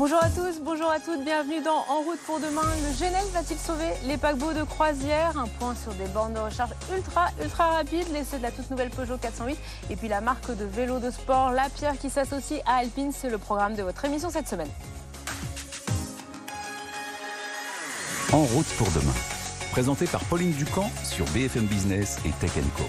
Bonjour à tous, bonjour à toutes, bienvenue dans En route pour demain. Le GNL va-t-il sauver les paquebots de croisière? Un point sur des bornes de recharge ultra, ultra rapides, l'essai de la toute nouvelle Peugeot 408 et puis la marque de vélo de sport La Pierre qui s'associe à Alpine. C'est le programme de votre émission cette semaine. En route pour demain, présenté par Pauline Ducamp sur BFM Business et Tech Co.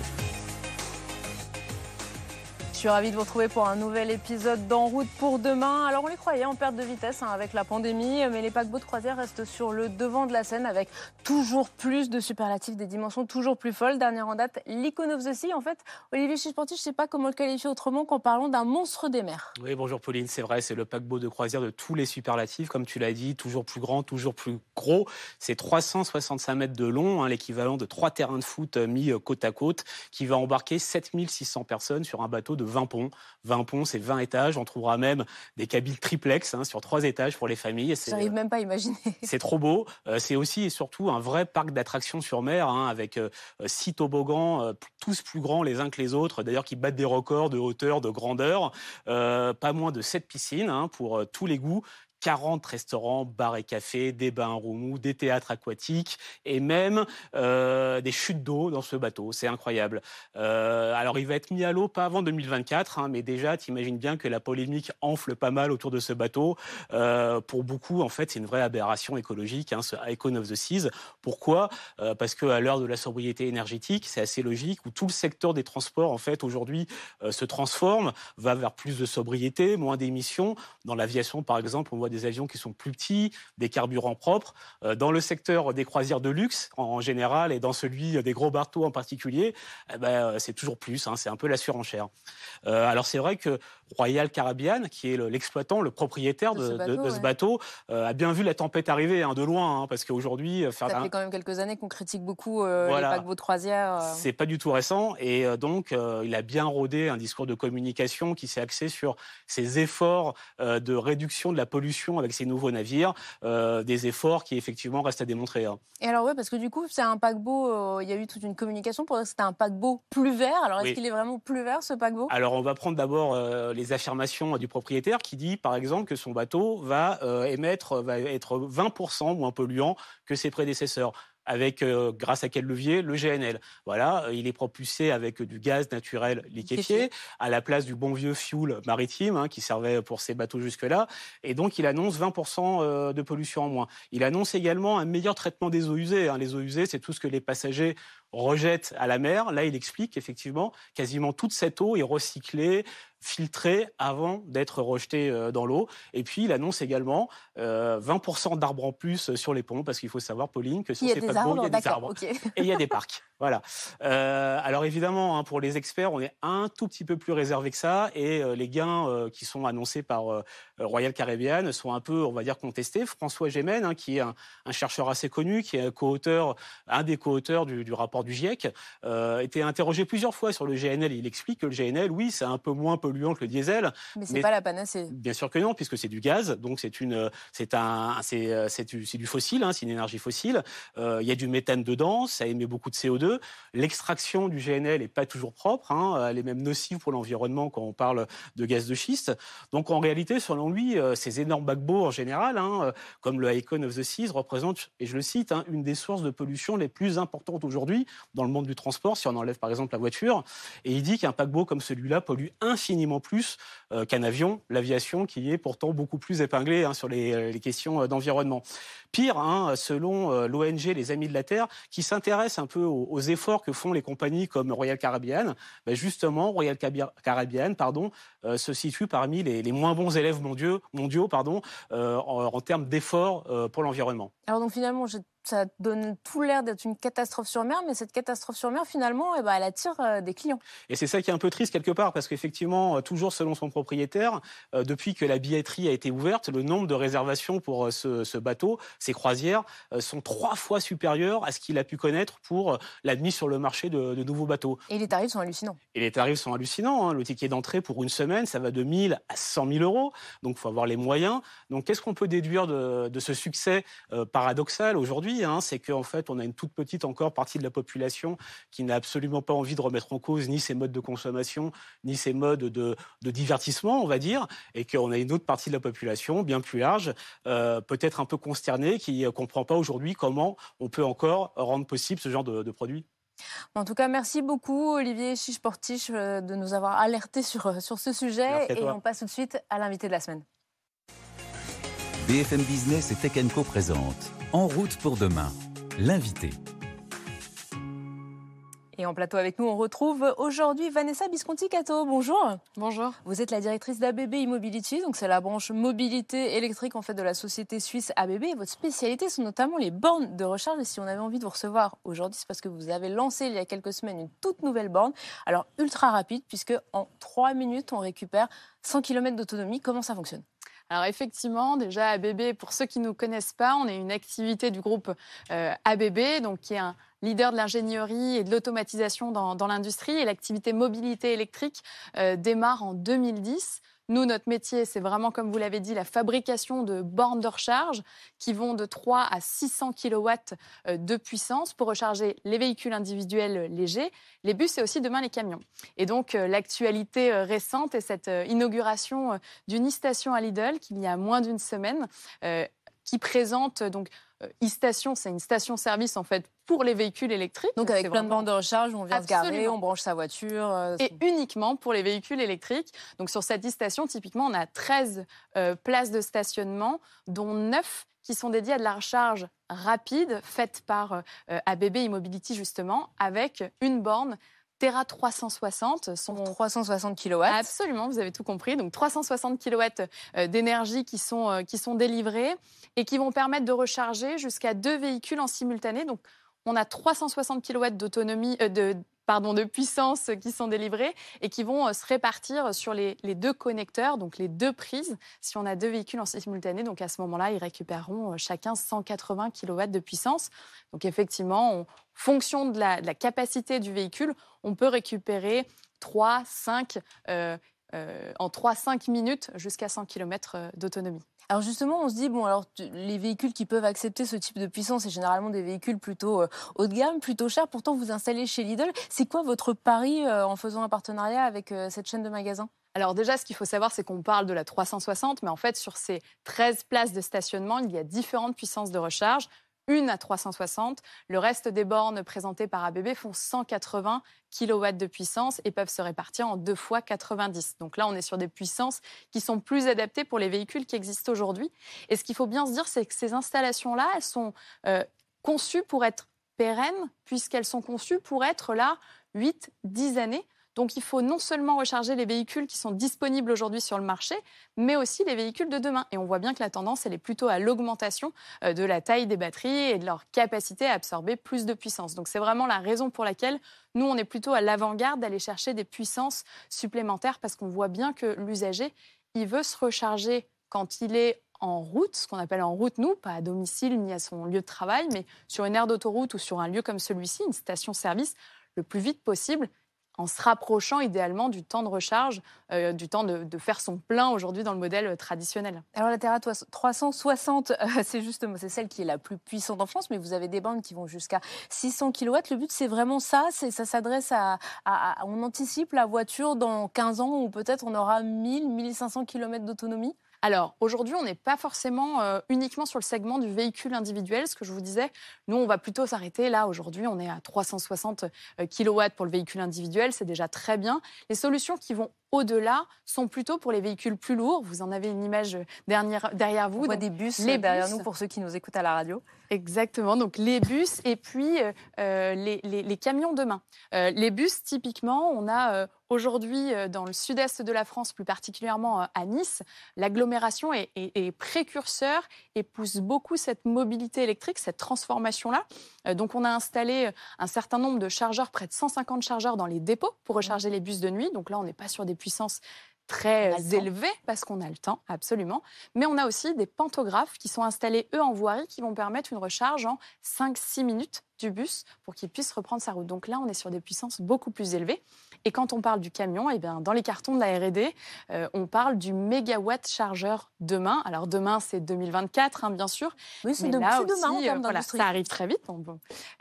Suis ravie de vous retrouver pour un nouvel épisode d'En route pour demain. Alors on les croyait en perte de vitesse hein, avec la pandémie, mais les paquebots de croisière restent sur le devant de la scène avec toujours plus de superlatifs, des dimensions toujours plus folles. Dernière en date, l'Icon of the Sea. En fait, Olivier Chisporti, je ne sais pas comment le qualifier autrement qu'en parlant d'un monstre des mers. Oui, bonjour Pauline, c'est vrai, c'est le paquebot de croisière de tous les superlatifs, comme tu l'as dit, toujours plus grand, toujours plus gros. C'est 365 mètres de long, hein, l'équivalent de trois terrains de foot euh, mis euh, côte à côte, qui va embarquer 7600 personnes sur un bateau de 20 ponts. 20 ponts, c'est 20 étages. On trouvera même des cabines triplex hein, sur trois étages pour les familles. J'arrive même pas à imaginer. C'est trop beau. Euh, c'est aussi et surtout un vrai parc d'attractions sur mer, hein, avec euh, six toboggans, euh, tous plus grands les uns que les autres, d'ailleurs qui battent des records de hauteur, de grandeur. pas moins de sept piscines hein, pour tous les goûts 40 restaurants, bars et cafés, des bains roumou, des théâtres aquatiques et même euh, des chutes d'eau dans ce bateau. C'est incroyable. Euh, alors, il va être mis à l'eau pas avant 2024, hein, mais déjà, tu imagines bien que la polémique enfle pas mal autour de ce bateau. Euh, pour beaucoup, en fait, c'est une vraie aberration écologique, hein, ce Icon of the Seas. Pourquoi? Parce qu'à l'heure de la sobriété énergétique, c'est assez logique, où tout le secteur des transports, en fait, aujourd'hui, se transforme, va vers plus de sobriété, moins d'émissions. Dans l'aviation, par exemple, on voit des avions qui sont plus petits, des carburants propres. Euh, dans le secteur des croisières de luxe en général et dans celui des gros bateaux en particulier, eh ben, euh, c'est toujours plus. Hein, c'est un peu la surenchère. Euh, alors c'est vrai que Royal Caribbean, qui est l'exploitant, le, propriétaire de, ce bateau, a bien vu la tempête arriver hein, de loin, hein, parce qu'aujourd'hui, ça fait quand même quelques années qu'on critique beaucoup les paquebots de croisière. C'est pas du tout récent, et donc il a bien rodé un discours de communication qui s'est axé sur ses efforts de réduction de la pollution avec ces nouveaux navires, euh, des efforts qui effectivement restent à démontrer. Hein. Et alors oui, parce que du coup, c'est un paquebot, euh, il y a eu toute une communication pour dire que c'était un paquebot plus vert. Alors est-ce qu'il est vraiment plus vert ce paquebot? Alors on va prendre d'abord euh, les affirmations du propriétaire qui dit par exemple que son bateau va émettre, va être 20% moins polluant que ses prédécesseurs avec, euh, grâce à quel levier? Le GNL. Voilà, euh, il est propulsé avec du gaz naturel liquéfié, à la place du bon vieux fuel maritime hein, qui servait pour ces bateaux jusque-là. Et donc, il annonce 20% euh, de pollution en moins. Il annonce également un meilleur traitement des eaux usées. Hein. Les eaux usées, c'est tout ce que les passagers rejettent à la mer. Là, il explique qu'effectivement, quasiment toute cette eau est recyclée, filtrée avant d'être rejetée euh, dans l'eau. Et puis, il annonce également 20% euh, d'arbres en plus sur les ponts, parce qu'il faut savoir, Pauline, que sur ces paquebots, il y a des arbres. Et il y a des parcs. Voilà. Euh, alors évidemment, hein, pour les experts, on est un tout petit peu plus réservé que ça, et les gains qui sont annoncés par Royal Caribbean sont un peu, on va dire, contestés. François Gémen, hein, qui est un, chercheur assez connu, qui est co-auteur, un des co-auteurs du, du, rapport du GIEC, était interrogé plusieurs fois sur le GNL. Il explique que le GNL, oui, c'est un peu moins polluant que le diesel. Mais c'est pas la panacée. Bien sûr que non, puisque c'est du gaz, donc c'est une, c'est un, c'est, c'est du, du, fossile, hein, c'est une énergie fossile. Euh, il y a du méthane dedans, ça émet beaucoup de CO2. L'extraction du GNL est pas toujours propre, hein, elle est même nocive pour l'environnement quand on parle de gaz de schiste. Donc en réalité, selon lui, euh, ces énormes paquebots en général, hein, euh, comme le Icon of the Seas, représentent, et je le cite, une des sources de pollution les plus importantes aujourd'hui dans le monde du transport, si on enlève par exemple la voiture. Et il dit qu'un paquebot comme celui-là pollue infiniment plus euh, qu'un avion, l'aviation qui est pourtant beaucoup plus épinglée hein, sur les, questions euh, d'environnement. Pire, hein, selon euh, l'ONG Les Amis de la Terre, qui s'intéresse un peu aux, efforts que font les compagnies comme Royal Caribbean, ben justement, Royal Caribbean pardon, se situe parmi les, moins bons élèves mondiaux, mondiaux pardon, en, termes d'efforts pour l'environnement. Alors donc finalement, ça donne tout l'air d'être une catastrophe sur mer, mais cette catastrophe sur mer, finalement, eh ben, elle attire euh, des clients. Et c'est ça qui est un peu triste quelque part, parce qu'effectivement, euh, toujours selon son propriétaire, euh, depuis que la billetterie a été ouverte, le nombre de réservations pour ce, bateau, ces croisières, sont trois fois supérieurs à ce qu'il a pu connaître pour la mise sur le marché de, nouveaux bateaux. Et les tarifs sont hallucinants. Et les tarifs sont hallucinants. Hein. Le ticket d'entrée pour une semaine, ça va de 1000 à 100 000 euros. Donc, il faut avoir les moyens. Donc, qu'est-ce qu'on peut déduire de, de ce succès paradoxal aujourd'hui? Aujourd'hui, hein, c'est qu'en fait, on a une toute petite encore partie de la population qui n'a absolument pas envie de remettre en cause ni ses modes de consommation, ni ses modes de, divertissement, on va dire, et qu'on a une autre partie de la population, bien plus large, euh, peut-être un peu consternée, qui ne comprend pas aujourd'hui comment on peut encore rendre possible ce genre de, produit. En tout cas, merci beaucoup Olivier Chiche-Portiche euh, de nous avoir alertés sur, euh, sur ce sujet. Et on passe tout de suite à l'invité de la semaine. BFM Business et Tech Co présente En route pour demain, l'invité. Et en plateau avec nous, on retrouve aujourd'hui Vanessa Visconti-Cato. Bonjour. Bonjour. Vous êtes la directrice d'ABB Immobility, donc c'est la branche mobilité électrique en fait de la société suisse ABB. Et votre spécialité sont notamment les bornes de recharge. Et si on avait envie de vous recevoir aujourd'hui, c'est parce que vous avez lancé il y a quelques semaines une toute nouvelle borne. Alors ultra rapide, puisque en 3 minutes, on récupère 100 km d'autonomie. Comment ça fonctionne? Alors effectivement, déjà ABB, pour ceux qui ne nous connaissent pas, on est une activité du groupe euh, ABB, donc qui est un leader de l'ingénierie et de l'automatisation dans, l'industrie. Et l'activité mobilité électrique euh, démarre en 2010. Nous, notre métier, c'est vraiment, comme vous l'avez dit, la fabrication de bornes de recharge qui vont de 3 à 600 kW euh, de puissance pour recharger les véhicules individuels légers, les bus et aussi demain les camions. Et donc, euh, l'actualité récente est cette inauguration d'une e-station à Lidl qu'il y a moins d'une semaine qui présente donc e-station, c'est une station-service en fait pour les véhicules électriques. Donc avec plein de bandes de recharge, on vient se garer, on branche sa voiture. Euh, et uniquement pour les véhicules électriques. Donc sur cette e-station, typiquement, on a 13 euh, places de stationnement, dont 9 qui sont dédiées à de la recharge rapide, faite par euh, ABB Immobility justement, avec une borne Terra 360 sont 360 kW. Absolument, vous avez tout compris. Donc 360 kW euh, d'énergie qui sont euh, qui sont délivrés et qui vont permettre de recharger jusqu'à deux véhicules en simultané. Donc on a 360 kW d'autonomie euh, de pardon, de puissance qui sont délivrés et qui vont euh, se répartir sur les, deux connecteurs, donc les deux prises, si on a deux véhicules en simultané. Donc à ce moment-là, ils récupéreront euh, chacun 180 kW de puissance. Donc effectivement, en fonction de la, capacité du véhicule, on peut récupérer 3, 5, euh, en 3-5 minutes jusqu'à 100 km d'autonomie. Alors justement, on se dit, bon, alors les véhicules qui peuvent accepter ce type de puissance, c'est généralement des véhicules plutôt euh, haut de gamme, plutôt chers. Pourtant, vous installez chez Lidl. C'est quoi votre pari euh, en faisant un partenariat avec euh, cette chaîne de magasins? Alors déjà, ce qu'il faut savoir, c'est qu'on parle de la 360, mais en fait, sur ces 13 places de stationnement, il y a différentes puissances de recharge une à 360. Le reste des bornes présentées par ABB font 180 kW de puissance et peuvent se répartir en deux fois 90. Donc là, on est sur des puissances qui sont plus adaptées pour les véhicules qui existent aujourd'hui. Et ce qu'il faut bien se dire, c'est que ces installations-là, elles sont euh, conçues pour être pérennes, puisqu'elles sont conçues pour être là 8-10 années. Donc il faut non seulement recharger les véhicules qui sont disponibles aujourd'hui sur le marché, mais aussi les véhicules de demain. Et on voit bien que la tendance, elle est plutôt à l'augmentation euh, de la taille des batteries et de leur capacité à absorber plus de puissance. Donc c'est vraiment la raison pour laquelle nous, on est plutôt à l'avant-garde d'aller chercher des puissances supplémentaires parce qu'on voit bien que l'usager, il veut se recharger quand il est en route, ce qu'on appelle en route, nous, pas à domicile ni à son lieu de travail, mais sur une aire d'autoroute ou sur un lieu comme celui-ci, une station-service, le plus vite possible en se rapprochant idéalement du temps de recharge, euh, du temps de, faire son plein aujourd'hui dans le modèle euh, traditionnel. Alors la Terra 360, euh, c'est justement c'est celle qui est la plus puissante en France, mais vous avez des bandes qui vont jusqu'à 600 kW. Le but c'est vraiment ça, c'est ça s'adresse à, on anticipe la voiture dans 15 ans où peut-être on aura 1000 1500 km d'autonomie. Alors aujourd'hui, on n'est pas forcément euh, uniquement sur le segment du véhicule individuel, ce que je vous disais. Nous, on va plutôt s'arrêter là. Aujourd'hui, on est à 360 euh, kW pour le véhicule individuel, c'est déjà très bien. Les solutions qui vont au-delà sont plutôt pour les véhicules plus lourds. Vous en avez une image derrière, derrière vous. On voit des bus les derrière nous pour ceux qui nous écoutent à la radio. Exactement, donc les bus et puis euh, les, les, camions demain. Euh, les bus, typiquement, on a euh, aujourd'hui dans le sud-est de la France, plus particulièrement à Nice, l'agglomération est, est, précurseur et pousse beaucoup cette mobilité électrique, cette transformation-là. donc on a installé un certain nombre de chargeurs, près de 150 chargeurs dans les dépôts pour recharger les bus de nuit. Donc là, on n'est pas sur des puissance très élevée parce qu'on a le temps, absolument. Mais on a aussi des pantographes qui sont installés, eux, en voirie, qui vont permettre une recharge en 5-6 minutes du bus pour qu'il puisse reprendre sa route. Donc là, on est sur des puissances beaucoup plus élevées. Et quand on parle du camion, eh bien, dans les cartons de la R&D, euh, on parle du mégawatt chargeur demain. Alors demain, c'est 2024, hein, bien sûr. Oui, c'est de, là aussi, demain en termes voilà, ça arrive très vite.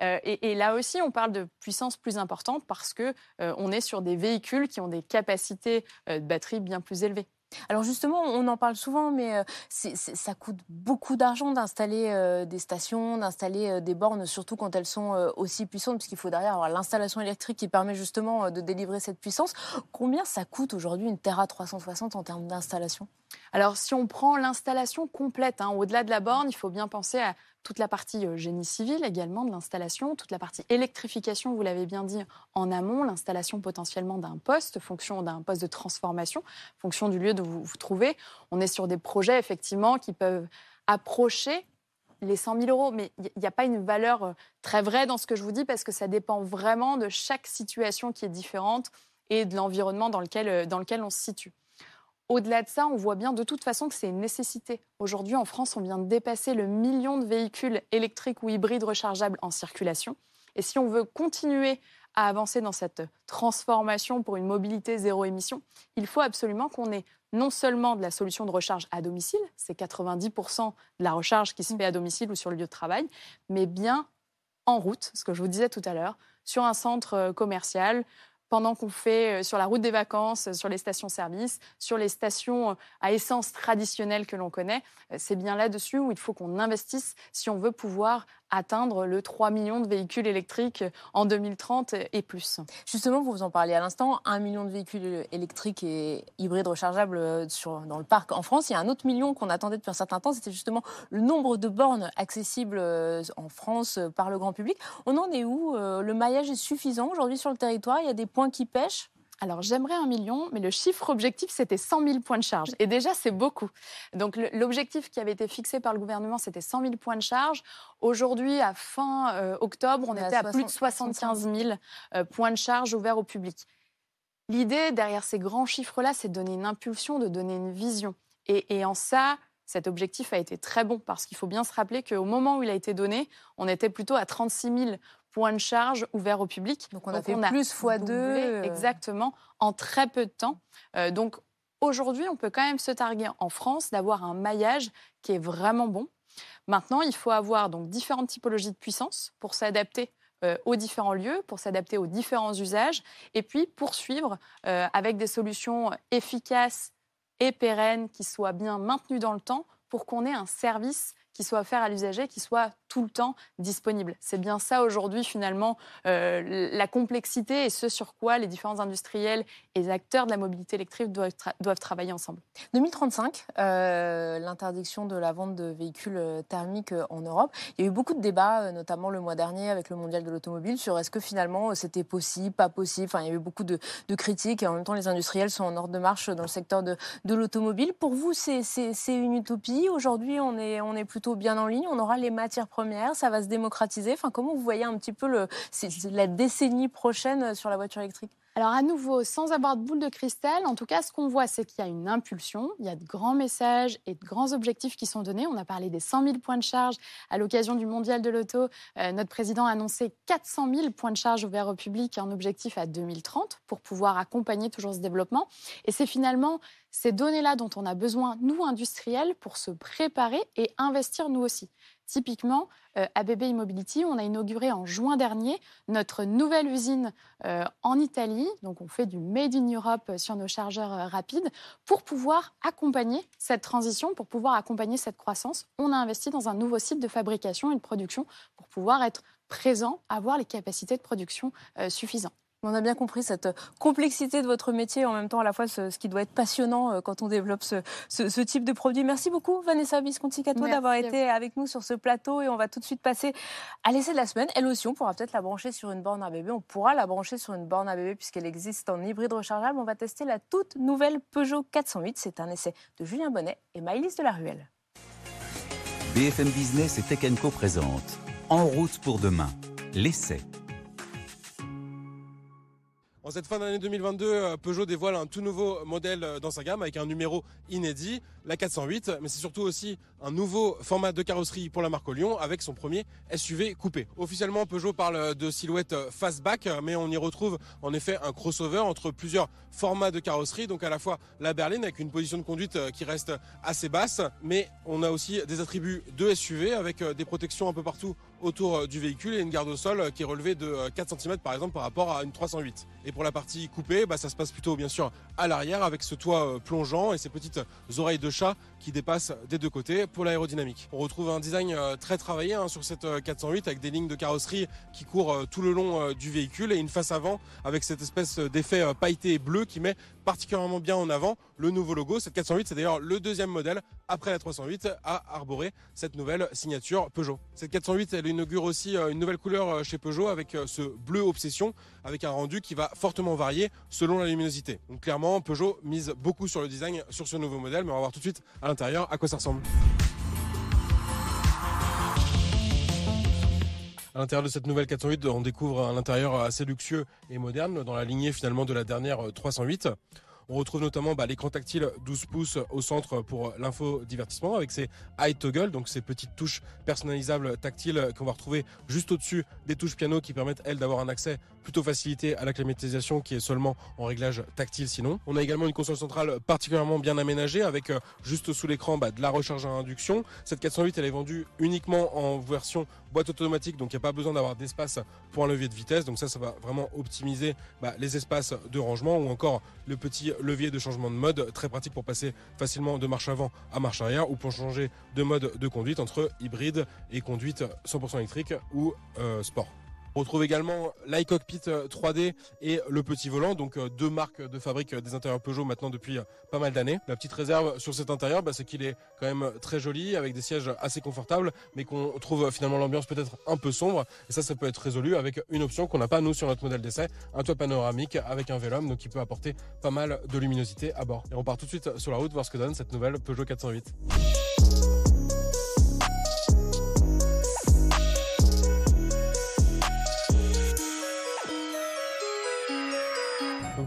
Euh, et, et, là aussi, on parle de puissance plus importante parce que euh, on est sur des véhicules qui ont des capacités de batterie bien plus élevées. Alors justement, on en parle souvent, mais euh, ça coûte beaucoup d'argent d'installer euh, des stations, d'installer euh, des bornes, surtout quand elles sont aussi puissantes, puisqu'il faut derrière avoir l'installation électrique qui permet justement de délivrer cette puissance. Combien ça coûte aujourd'hui une Terra 360 en termes d'installation? Alors si on prend l'installation complète, hein, au-delà de la borne, il faut bien penser à toute la partie euh, génie civil également de l'installation, toute la partie électrification, vous l'avez bien dit, en amont, l'installation potentiellement d'un poste, fonction d'un poste de transformation, fonction du lieu où vous vous trouvez. On est sur des projets effectivement qui peuvent approcher les 100 000 euros, mais il n'y a pas une valeur euh, très vraie dans ce que je vous dis parce que ça dépend vraiment de chaque situation qui est différente et de l'environnement dans lequel, euh, dans lequel on se situe. Au-delà de ça, on voit bien de toute façon que c'est une nécessité. Aujourd'hui, en France, on vient de dépasser le million de véhicules électriques ou hybrides rechargeables en circulation. Et si on veut continuer à avancer dans cette transformation pour une mobilité zéro émission, il faut absolument qu'on ait non seulement de la solution de recharge à domicile, c'est 90% de la recharge qui se fait à domicile ou sur le lieu de travail, mais bien en route, ce que je vous disais tout à l'heure, sur un centre euh, commercial, pendant qu'on fait euh, sur la route des vacances, euh, sur les stations-service, sur les stations euh, à essence traditionnelles que l'on connaît. C'est bien là-dessus où il faut qu'on investisse si on veut pouvoir atteindre le 3 millions de véhicules électriques en 2030 et plus. Justement, vous en parliez à l'instant, 1 million de véhicules électriques et hybrides rechargeables sur, dans le parc en France. Il y a un autre million qu'on attendait depuis un certain temps, c'était justement le nombre de bornes accessibles euh, en France euh, par le grand public. On en est où euh, Le maillage est suffisant aujourd'hui sur le territoire? Il y a des points qui pêchent? Alors j'aimerais un million, mais le chiffre objectif, c'était 100 000 points de charge. Et déjà, c'est beaucoup. Donc l'objectif qui avait été fixé par le gouvernement, c'était 100 000 points de charge. Aujourd'hui, à fin euh, octobre, on, était à, plus de 75 000 euh, points de charge ouverts au public. L'idée derrière ces grands chiffres-là, c'est de donner une impulsion, de donner une vision. Et, et en ça, cet objectif a été très bon parce qu'il faut bien se rappeler qu'au moment où il a été donné, on était plutôt à 36 000 points de charge ouverts au public. Donc on a fait plus fois deux. Euh. Exactement, en très peu de temps. Euh, donc aujourd'hui, on peut quand même se targuer en France d'avoir un maillage qui est vraiment bon. Maintenant, il faut avoir donc différentes typologies de puissance pour s'adapter euh, aux différents lieux, pour s'adapter aux différents usages, et puis poursuivre avec des solutions efficaces et pérennes qui soient bien maintenues dans le temps pour qu'on ait un service soit offert à l'usager, qui soit tout le temps disponible. C'est bien ça aujourd'hui finalement euh, la complexité et ce sur quoi les différents industriels et acteurs de la mobilité électrique doivent, travailler ensemble. 2035, euh, l'interdiction de la vente de véhicules euh, thermiques en Europe. Il y a eu beaucoup de débats, notamment le mois dernier avec le mondial de l'automobile, sur est-ce que finalement c'était possible, pas possible. Enfin, il y a eu beaucoup de, critiques et en même temps les industriels sont en ordre de marche dans le secteur de, l'automobile. Pour vous, c'est une utopie? Aujourd'hui, on est plutôt bien en ligne. On aura les matières premières, ça va se démocratiser. Enfin, comment vous voyez un petit peu la décennie prochaine sur la voiture électrique? Alors à nouveau, sans avoir de boule de cristal, en tout cas, ce qu'on voit, c'est qu'il y a une impulsion, il y a de grands messages et de grands objectifs qui sont donnés. On a parlé des 100 000 points de charge à l'occasion du Mondial de l'Auto. Euh, notre président a annoncé 400 000 points de charge ouverts au public, un objectif à 2030 pour pouvoir accompagner toujours ce développement. Et c'est finalement ces données-là dont on a besoin, nous, industriels, pour se préparer et investir nous aussi. Typiquement, euh, ABB Immobility, on a inauguré en juin dernier notre nouvelle usine euh, en Italie. Donc, on fait du Made in Europe sur nos chargeurs euh, rapides pour pouvoir accompagner cette transition, pour pouvoir accompagner cette croissance. On a investi dans un nouveau site de fabrication et de production pour pouvoir être présent, avoir les capacités de production suffisantes. On a bien compris cette complexité de votre métier, en même temps à la fois ce, qui doit être passionnant euh, quand on développe ce, type de produit. Merci beaucoup Vanessa Visconti-Cato d'avoir été avec nous sur ce plateau et on va tout de suite passer à l'essai de la semaine. Elle aussi, on pourra peut-être la brancher sur une borne à bébé. On pourra la brancher sur une borne à bébé puisqu'elle existe en hybride rechargeable. On va tester la toute nouvelle Peugeot 408. C'est un essai de Julien Bonnet et Maëlys de la Ruelle. BFM Business et Tech Co présente En route pour demain, l'essai. En cette fin d'année 2022, euh, Peugeot dévoile un tout nouveau modèle euh, dans sa gamme avec un numéro inédit. La 408, mais c'est surtout aussi un nouveau format de carrosserie pour la marque Lyon avec son premier SUV coupé. Officiellement, Peugeot parle de silhouette fastback, mais on y retrouve en effet un crossover entre plusieurs formats de carrosserie, donc à la fois la berline avec une position de conduite qui reste assez basse, mais on a aussi des attributs de SUV avec des protections un peu partout autour du véhicule et une garde au sol qui est relevée de 4 cm par exemple par rapport à une 308. Et pour la partie coupée, bah, ça se passe plutôt bien sûr à l'arrière avec ce toit plongeant et ces petites oreilles de chat qui dépassent des deux côtés pour l'aérodynamique. On retrouve un design très travaillé hein, sur cette 408 avec des lignes de carrosserie qui courent tout le long du véhicule et une face avant avec cette espèce d'effet pailleté bleu qui met particulièrement bien en avant le nouveau logo. Cette 408, c'est d'ailleurs le deuxième modèle après la 308 à arborer cette nouvelle signature Peugeot. Cette 408, elle inaugure aussi une nouvelle couleur chez Peugeot avec ce bleu obsession avec un rendu qui va fortement varier selon la luminosité. Donc clairement, Peugeot mise beaucoup sur le design sur ce nouveau modèle, mais on va voir tout de suite à l'intérieur à quoi ça ressemble. À l'intérieur de cette nouvelle 408, on découvre un intérieur assez luxueux et moderne dans la lignée finalement de la dernière 308. On retrouve notamment bah, l'écran tactile 12 pouces au centre pour l'info divertissement avec ses high toggle, donc ces petites touches personnalisables tactiles qu'on va retrouver juste au-dessus des touches piano qui permettent elles d'avoir un accès plutôt facilité à la climatisation qui est seulement en réglage tactile sinon. On a également une console centrale particulièrement bien aménagée avec juste sous l'écran bah, de la recharge à induction. Cette 408 elle est vendue uniquement en version boîte automatique donc il n'y a pas besoin d'avoir d'espace pour un levier de vitesse donc ça ça va vraiment optimiser bah, les espaces de rangement ou encore le petit levier de changement de mode très pratique pour passer facilement de marche avant à marche arrière ou pour changer de mode de conduite entre hybride et conduite 100% électrique ou euh, sport. On retrouve également l'iCockpit 3D et le petit volant, donc deux marques de fabrique des intérieurs Peugeot maintenant depuis pas mal d'années. La petite réserve sur cet intérieur, bah, c'est qu'il est quand même très joli, avec des sièges assez confortables, mais qu'on trouve finalement l'ambiance peut-être un peu sombre. Et ça, ça peut être résolu avec une option qu'on n'a pas nous sur notre modèle d'essai, un toit panoramique avec un vélum, donc qui peut apporter pas mal de luminosité à bord. Et on part tout de suite sur la route voir ce que donne cette nouvelle Peugeot 408.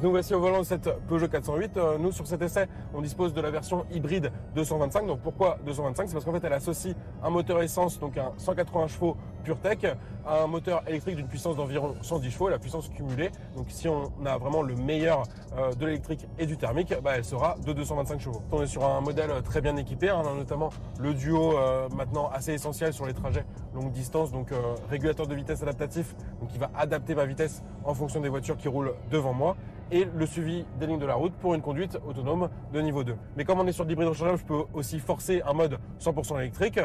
Donc voici au volant de cette Peugeot 408. Euh, nous sur cet essai, on dispose de la version hybride 225. Donc pourquoi 225 C'est parce qu'en fait elle associe un moteur essence, donc un 180 chevaux PureTech, à un moteur électrique d'une puissance d'environ 110 chevaux, la puissance cumulée. Donc si on a vraiment le meilleur euh, de l'électrique et du thermique, bah, elle sera de 225 chevaux. On est sur un modèle très bien équipé. Hein. Notamment le duo euh, maintenant assez essentiel sur les trajets longue distance, donc euh, régulateur de vitesse adaptatif, donc qui va adapter ma vitesse en fonction des voitures qui roulent devant moi et le suivi des lignes de la route pour une conduite autonome de niveau 2. Mais comme on est sur de l'hybride rechargeable, je peux aussi forcer un mode 100% électrique.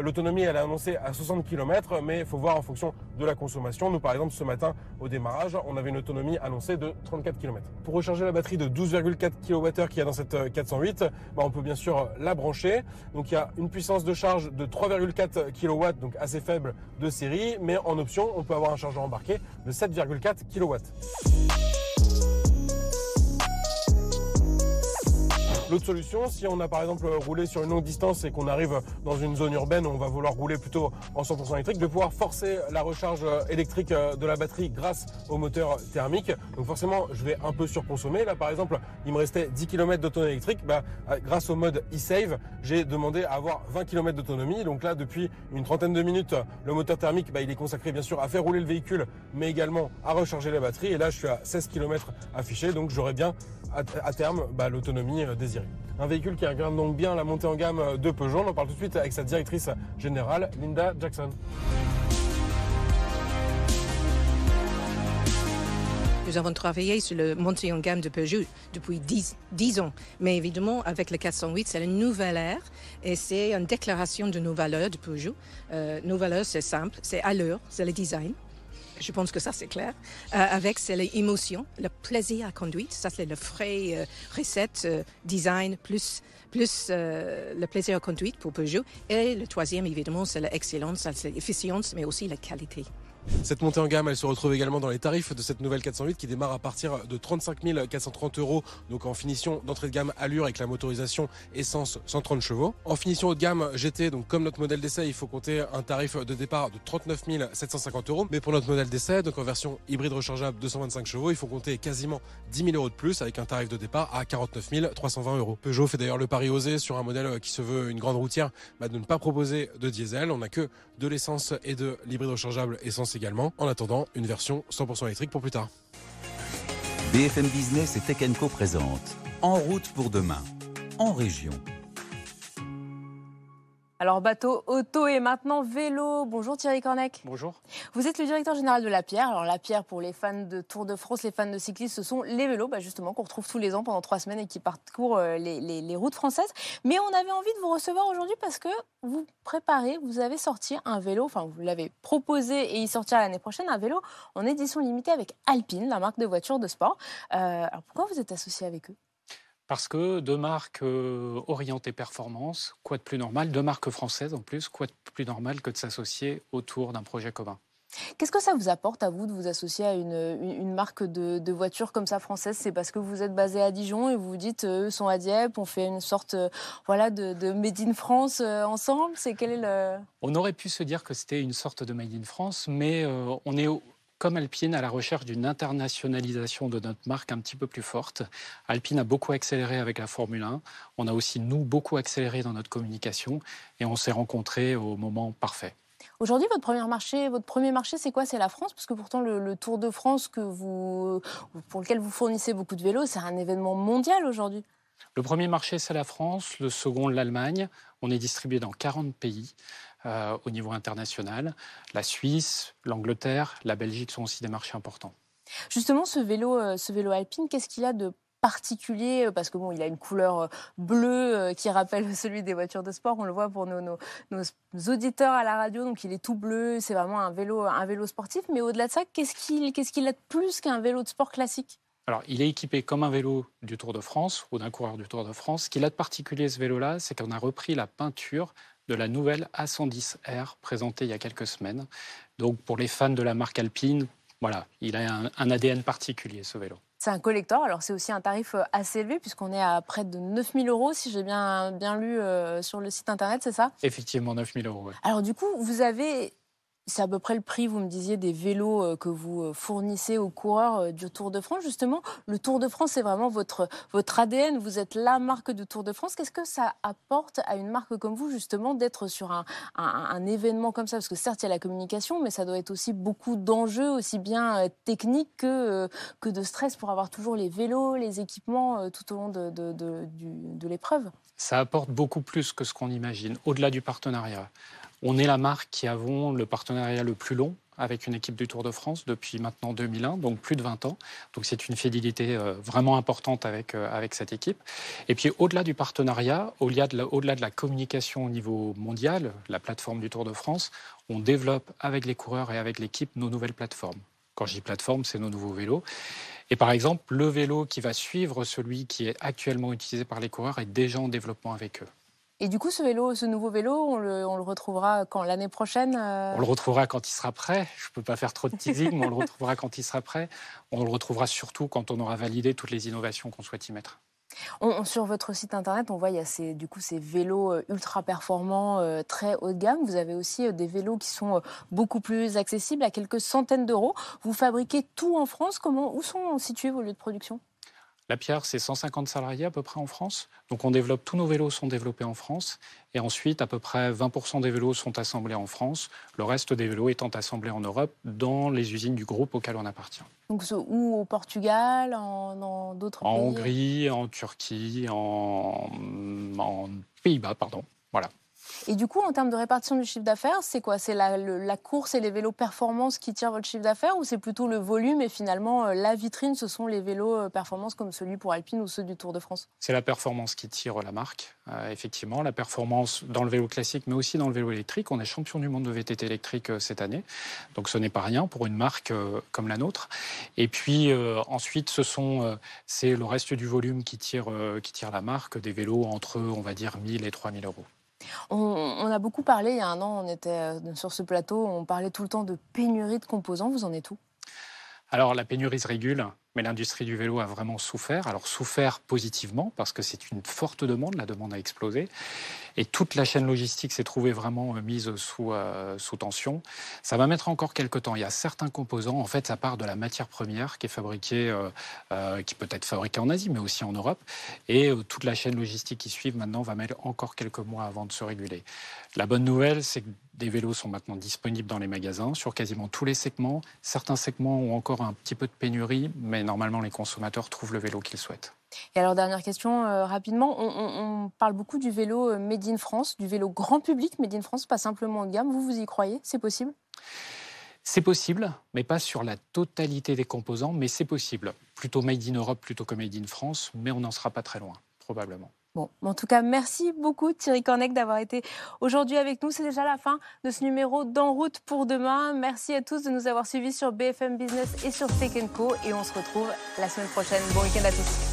L'autonomie, elle est annoncée à 60 km, mais il faut voir en fonction de la consommation. Nous, par exemple, ce matin, au démarrage, on avait une autonomie annoncée de 34 km. Pour recharger la batterie de 12,4 kWh qu'il y a dans cette 408, bah, on peut bien sûr la brancher. Donc il y a une puissance de charge de 3,4 kW, donc assez faible de série, mais en option, on peut avoir un chargeur embarqué de 7,4 kW. L'autre solution, si on a par exemple roulé sur une longue distance et qu'on arrive dans une zone urbaine on va vouloir rouler plutôt en 100% électrique, de pouvoir forcer la recharge électrique de la batterie grâce au moteur thermique. Donc forcément, je vais un peu surconsommer. Là, par exemple, il me restait 10 km d'autonomie électrique. Bah, grâce au mode e-save, j'ai demandé à avoir 20 km d'autonomie. Donc là, depuis une trentaine de minutes, le moteur thermique, bah, il est consacré bien sûr à faire rouler le véhicule, mais également à recharger la batterie. Et là, je suis à 16 km affiché, donc j'aurai bien à, terme bah, l'autonomie désirée. Un véhicule qui incarne donc bien la montée en gamme de Peugeot. On en parle tout de suite avec sa directrice générale, Linda Jackson. Nous avons travaillé sur le montée en gamme de Peugeot depuis 10, 10 ans. Mais évidemment, avec le 408, c'est une nouvelle ère et c'est une déclaration de nos valeurs de Peugeot. Euh, nos valeurs, c'est simple, c'est allure, c'est le design. Je pense que ça, c'est clair. Euh, avec, c'est l'émotion, le plaisir à conduire. Ça, c'est le frais euh, recette, euh, design, plus, plus euh, le plaisir à conduire pour Peugeot. Et le troisième, évidemment, c'est l'excellence, l'efficience, mais aussi la qualité. Cette montée en gamme, elle se retrouve également dans les tarifs de cette nouvelle 408 qui démarre à partir de 35 430 euros, donc en finition d'entrée de gamme allure avec la motorisation essence 130 chevaux. En finition haut de gamme GT, donc comme notre modèle d'essai, il faut compter un tarif de départ de 39 750 euros. Mais pour notre modèle d'essai, donc en version hybride rechargeable 225 chevaux, il faut compter quasiment 10 000 euros de plus avec un tarif de départ à 49 320 euros. Peugeot fait d'ailleurs le pari osé sur un modèle qui se veut une grande routière bah, de ne pas proposer de diesel. On n'a que de l'essence et de l'hybride rechargeable essence également, en attendant une version 100% électrique pour plus tard. BFM Business et Tech Co présente En route pour demain, en région. Alors bateau, auto et maintenant vélo. Bonjour Thierry Cornec. Bonjour. Vous êtes le directeur général de La Pierre. Alors La Pierre, pour les fans de Tour de France, les fans de cyclistes, ce sont les vélos, bah, justement, qu'on retrouve tous les ans pendant trois semaines et qui parcourent euh, les, les, routes françaises. Mais on avait envie de vous recevoir aujourd'hui parce que vous préparez, vous avez sorti un vélo, enfin vous l'avez proposé et il sortira l'année prochaine, un vélo en édition limitée avec Alpine, la marque de voitures de sport. Euh, alors pourquoi vous êtes associé avec eux? Parce que deux marques euh, orientées performance, quoi de plus normal, deux marques françaises en plus, quoi de plus normal que de s'associer autour d'un projet commun Qu'est-ce que ça vous apporte à vous de vous associer à une, marque de, de, voiture comme ça française? C'est parce que vous êtes basé à Dijon et vous vous dites euh, eux sont à Dieppe, on fait une sorte euh, voilà de, de, Made in France ensemble? C'est quel est le On aurait pu se dire que c'était une sorte de Made in France, mais on est comme Alpine, à la recherche d'une internationalisation de notre marque un petit peu plus forte. Alpine a beaucoup accéléré avec la Formule 1. On a aussi, nous, beaucoup accéléré dans notre communication et on s'est rencontrés au moment parfait. Aujourd'hui, votre premier marché, votre premier marché, c'est quoi? C'est la France, parce que pourtant le, Tour de France que vous, pour lequel vous fournissez beaucoup de vélos, c'est un événement mondial aujourd'hui. Le premier marché, c'est la France. Le second, l'Allemagne. On est distribué dans 40 pays. Euh, au niveau international. La Suisse, l'Angleterre, la Belgique sont aussi des marchés importants. Justement, ce vélo, euh, ce vélo alpine, qu'est-ce qu'il a de particulier parce que bon, il a une couleur euh, bleue qui rappelle celui des voitures de sport. On le voit pour nos, nos, auditeurs à la radio, donc il est tout bleu. C'est vraiment un vélo, un vélo sportif. Mais au-delà de ça, qu'est-ce qu'il, qu'est-ce qu'il a de plus qu'un vélo de sport classique? Alors, il est équipé comme un vélo du Tour de France ou d'un coureur du Tour de France. Ce qu'il a de particulier, ce vélo-là, c'est qu'on a repris la peinture de la nouvelle A110R présentée il y a quelques semaines. Donc pour les fans de la marque Alpine, voilà, il a un, ADN particulier ce vélo. C'est un collector, alors c'est aussi un tarif euh, assez élevé puisqu'on est à près de 9000 euros si j'ai bien, bien lu euh, sur le site internet, c'est ça? Effectivement, 9000 euros. Alors du coup, vous avez c'est à peu près le prix, vous me disiez, des vélos euh, que vous euh, fournissez aux coureurs euh, du Tour de France. Justement, le Tour de France, c'est vraiment votre, votre ADN. Vous êtes la marque du Tour de France. Qu'est-ce que ça apporte à une marque comme vous, justement, d'être sur un, un, événement comme ça? Parce que certes, il y a la communication, mais ça doit être aussi beaucoup d'enjeux, aussi bien techniques que, que de stress pour avoir toujours les vélos, les équipements tout au long de, de, l'épreuve. Ça apporte beaucoup plus que ce qu'on imagine, au-delà du partenariat. On est la marque qui avons le partenariat le plus long avec une équipe du Tour de France depuis maintenant 2001, donc plus de 20 ans. Donc c'est une fidélité euh, vraiment importante avec, euh, avec cette équipe. Et puis au-delà du partenariat, au-delà de, la, au-delà de la communication au niveau mondial, la plateforme du Tour de France, on développe avec les coureurs et avec l'équipe nos nouvelles plateformes. Quand je dis plateforme, c'est nos nouveaux vélos. Et par exemple, le vélo qui va suivre celui qui est actuellement utilisé par les coureurs est déjà en développement avec eux. Et du coup, ce vélo, ce nouveau vélo, on le, retrouvera quand? L'année prochaine euh? On le retrouvera quand il sera prêt. Je ne peux pas faire trop de teasing, mais on le retrouvera quand il sera prêt. On le retrouvera surtout quand on aura validé toutes les innovations qu'on souhaite y mettre. sur votre site internet, on voit il y a ces, du coup ces vélos euh, ultra performants, euh, très haut de gamme. Vous avez aussi des vélos qui sont beaucoup plus accessibles à quelques centaines d'euros. Vous fabriquez tout en France. Comment, où sont situés vos lieux de production? La Pierre, c'est 150 salariés à peu près en France. Donc on développe, tous nos vélos sont développés en France. Et ensuite, à peu près 20% des vélos sont assemblés en France, le reste des vélos étant assemblés en Europe dans les usines du groupe auquel on appartient. Donc où au Portugal, en, dans d'autres pays? En Hongrie, en Turquie, en, en Pays-Bas, pardon. Voilà. Et du coup, en termes de répartition du chiffre d'affaires, c'est quoi? C'est la, course et les vélos performance qui tirent votre chiffre d'affaires ou c'est plutôt le volume et finalement euh, la vitrine, ce sont les vélos euh, performance comme celui pour Alpine ou ceux du Tour de France? C'est la performance qui tire la marque, euh, effectivement. La performance dans le vélo classique, mais aussi dans le vélo électrique. On est champion du monde de VTT électrique cette année, donc ce n'est pas rien pour une marque comme la nôtre. Et puis ensuite, ce sont c'est le reste du volume qui tire, qui tire la marque, des vélos entre, on va dire, 1000 et 3000 euros. On, a beaucoup parlé, il y a un an, on était euh, sur ce plateau, on parlait tout le temps de pénurie de composants. Vous en êtes où? Alors, la pénurie se régule, mais l'industrie du vélo a vraiment souffert. Alors, souffert positivement, parce que c'est une forte demande, la demande a explosé. Et toute la chaîne logistique s'est trouvée vraiment euh, mise sous, euh, sous tension. Ça va mettre encore quelques temps. Il y a certains composants, en fait, ça part de la matière première qui est fabriquée, euh, qui peut être fabriquée en Asie, mais aussi en Europe. Et toute la chaîne logistique qui suit maintenant va mettre encore quelques mois avant de se réguler. La bonne nouvelle, c'est que des vélos sont maintenant disponibles dans les magasins sur quasiment tous les segments. Certains segments ont encore un petit peu de pénurie, mais normalement, les consommateurs trouvent le vélo qu'ils souhaitent. Et alors, dernière question, euh, rapidement, on, parle beaucoup du vélo euh, Made in France, du vélo grand public Made in France, pas simplement haut de gamme. Vous, vous y croyez? C'est possible? C'est possible, mais pas sur la totalité des composants, mais c'est possible. Plutôt Made in Europe plutôt que Made in France, mais on n'en sera pas très loin, probablement. Bon, en tout cas, merci beaucoup Thierry Cornec d'avoir été aujourd'hui avec nous. C'est déjà la fin de ce numéro d'En route pour demain. Merci à tous de nous avoir suivis sur BFM Business et sur Tech Co. Et on se retrouve la semaine prochaine. Bon week-end à tous.